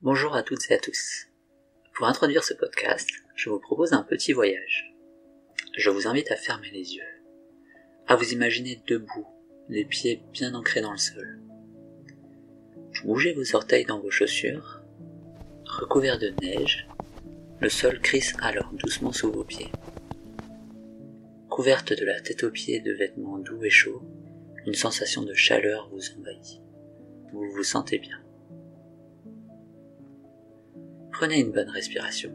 Bonjour à toutes et à tous. Pour introduire ce podcast, je vous propose un petit voyage. Je vous invite à fermer les yeux, à vous imaginer debout, les pieds bien ancrés dans le sol. Bougez vos orteils dans vos chaussures, recouverts de neige, le sol crisse alors doucement sous vos pieds. Couverte de la tête aux pieds de vêtements doux et chauds, une sensation de chaleur vous envahit. Vous vous sentez bien. Prenez une bonne respiration.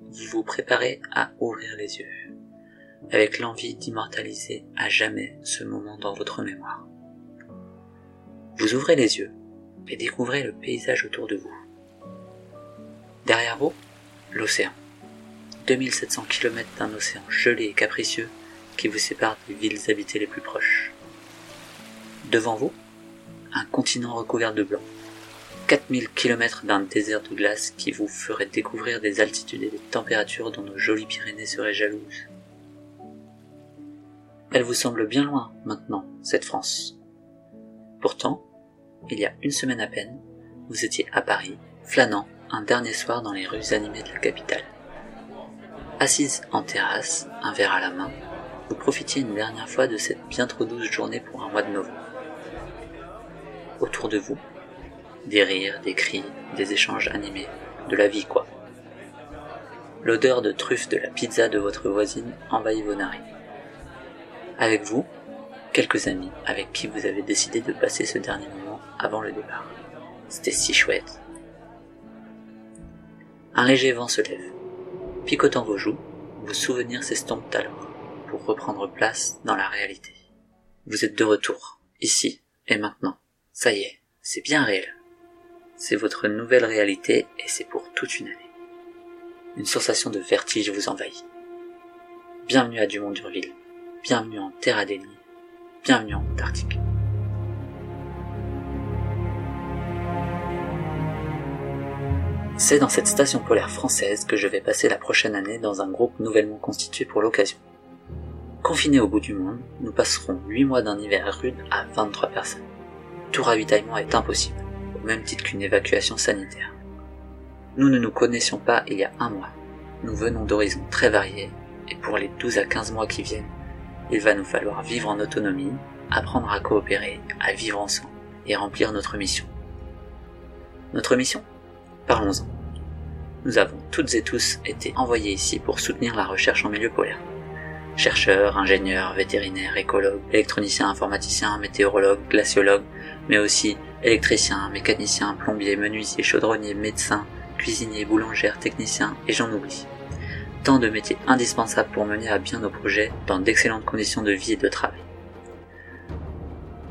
Vous vous préparez à ouvrir les yeux, avec l'envie d'immortaliser à jamais ce moment dans votre mémoire. Vous ouvrez les yeux et découvrez le paysage autour de vous. Derrière vous, l'océan. 2700 km d'un océan gelé et capricieux qui vous sépare des villes habitées les plus proches. Devant vous, un continent recouvert de blanc. 4000 km d'un désert de glace qui vous ferait découvrir des altitudes et des températures dont nos jolies Pyrénées seraient jalouses. Elle vous semble bien loin maintenant, cette France. Pourtant, il y a une semaine à peine, vous étiez à Paris, flânant un dernier soir dans les rues animées de la capitale. Assise en terrasse, un verre à la main, vous profitiez une dernière fois de cette bien trop douce journée pour un mois de novembre autour de vous. Des rires, des cris, des échanges animés, de la vie quoi. L'odeur de truffe de la pizza de votre voisine envahit vos narines. Avec vous, quelques amis avec qui vous avez décidé de passer ce dernier moment avant le départ. C'était si chouette. Un léger vent se lève. Picotant vos joues, vos souvenirs s'estompent alors, pour reprendre place dans la réalité. Vous êtes de retour, ici et maintenant. Ça y est, c'est bien réel. C'est votre nouvelle réalité et c'est pour toute une année. Une sensation de vertige vous envahit. Bienvenue à Dumont-Durville. Bienvenue en Terre Adélie. Bienvenue en Antarctique. C'est dans cette station polaire française que je vais passer la prochaine année dans un groupe nouvellement constitué pour l'occasion. Confinés au bout du monde, nous passerons 8 mois d'un hiver rude à 23 personnes tout ravitaillement est impossible, au même titre qu'une évacuation sanitaire. Nous ne nous connaissions pas il y a un mois. Nous venons d'horizons très variés, et pour les 12 à 15 mois qui viennent, il va nous falloir vivre en autonomie, apprendre à coopérer, à vivre ensemble, et remplir notre mission. Notre mission? Parlons-en. Nous avons toutes et tous été envoyés ici pour soutenir la recherche en milieu polaire chercheurs, ingénieurs, vétérinaires, écologues, électroniciens, informaticiens, météorologues, glaciologues, mais aussi électriciens, mécaniciens, plombiers, menuisiers, chaudronniers, médecins, cuisiniers, boulangères, techniciens, et j'en oublie. Tant de métiers indispensables pour mener à bien nos projets dans d'excellentes conditions de vie et de travail.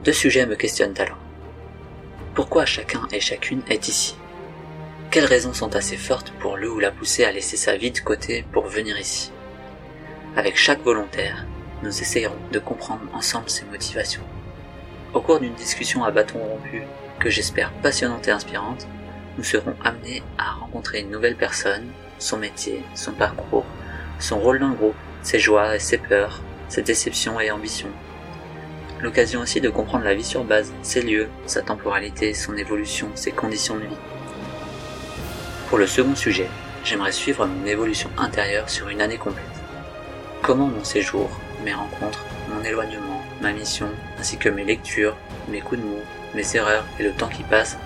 Deux sujets me questionnent alors. Pourquoi chacun et chacune est ici? Quelles raisons sont assez fortes pour le ou la pousser à laisser sa vie de côté pour venir ici? Avec chaque volontaire, nous essayerons de comprendre ensemble ses motivations. Au cours d'une discussion à bâton rompu, que j'espère passionnante et inspirante, nous serons amenés à rencontrer une nouvelle personne, son métier, son parcours, son rôle dans le groupe, ses joies et ses peurs, ses déceptions et ambitions. L'occasion aussi de comprendre la vie sur base, ses lieux, sa temporalité, son évolution, ses conditions de vie. Pour le second sujet, j'aimerais suivre mon évolution intérieure sur une année complète comment mon séjour, mes rencontres, mon éloignement, ma mission, ainsi que mes lectures, mes coups de mots, mes erreurs et le temps qui passe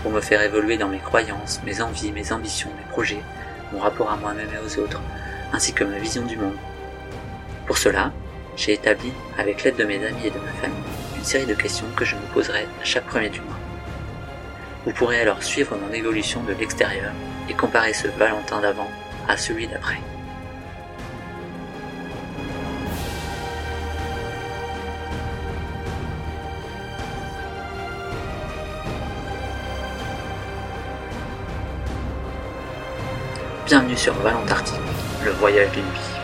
pour me faire évoluer dans mes croyances, mes envies, mes ambitions, mes projets, mon rapport à moi-même et aux autres, ainsi que ma vision du monde. Pour cela, j'ai établi, avec l'aide de mes amis et de ma famille, une série de questions que je me poserai à chaque premier du mois. Vous pourrez alors suivre mon évolution de l'extérieur et comparer ce Valentin d'avant à celui d'après. Bienvenue sur Valentartique, le voyage d'une vie.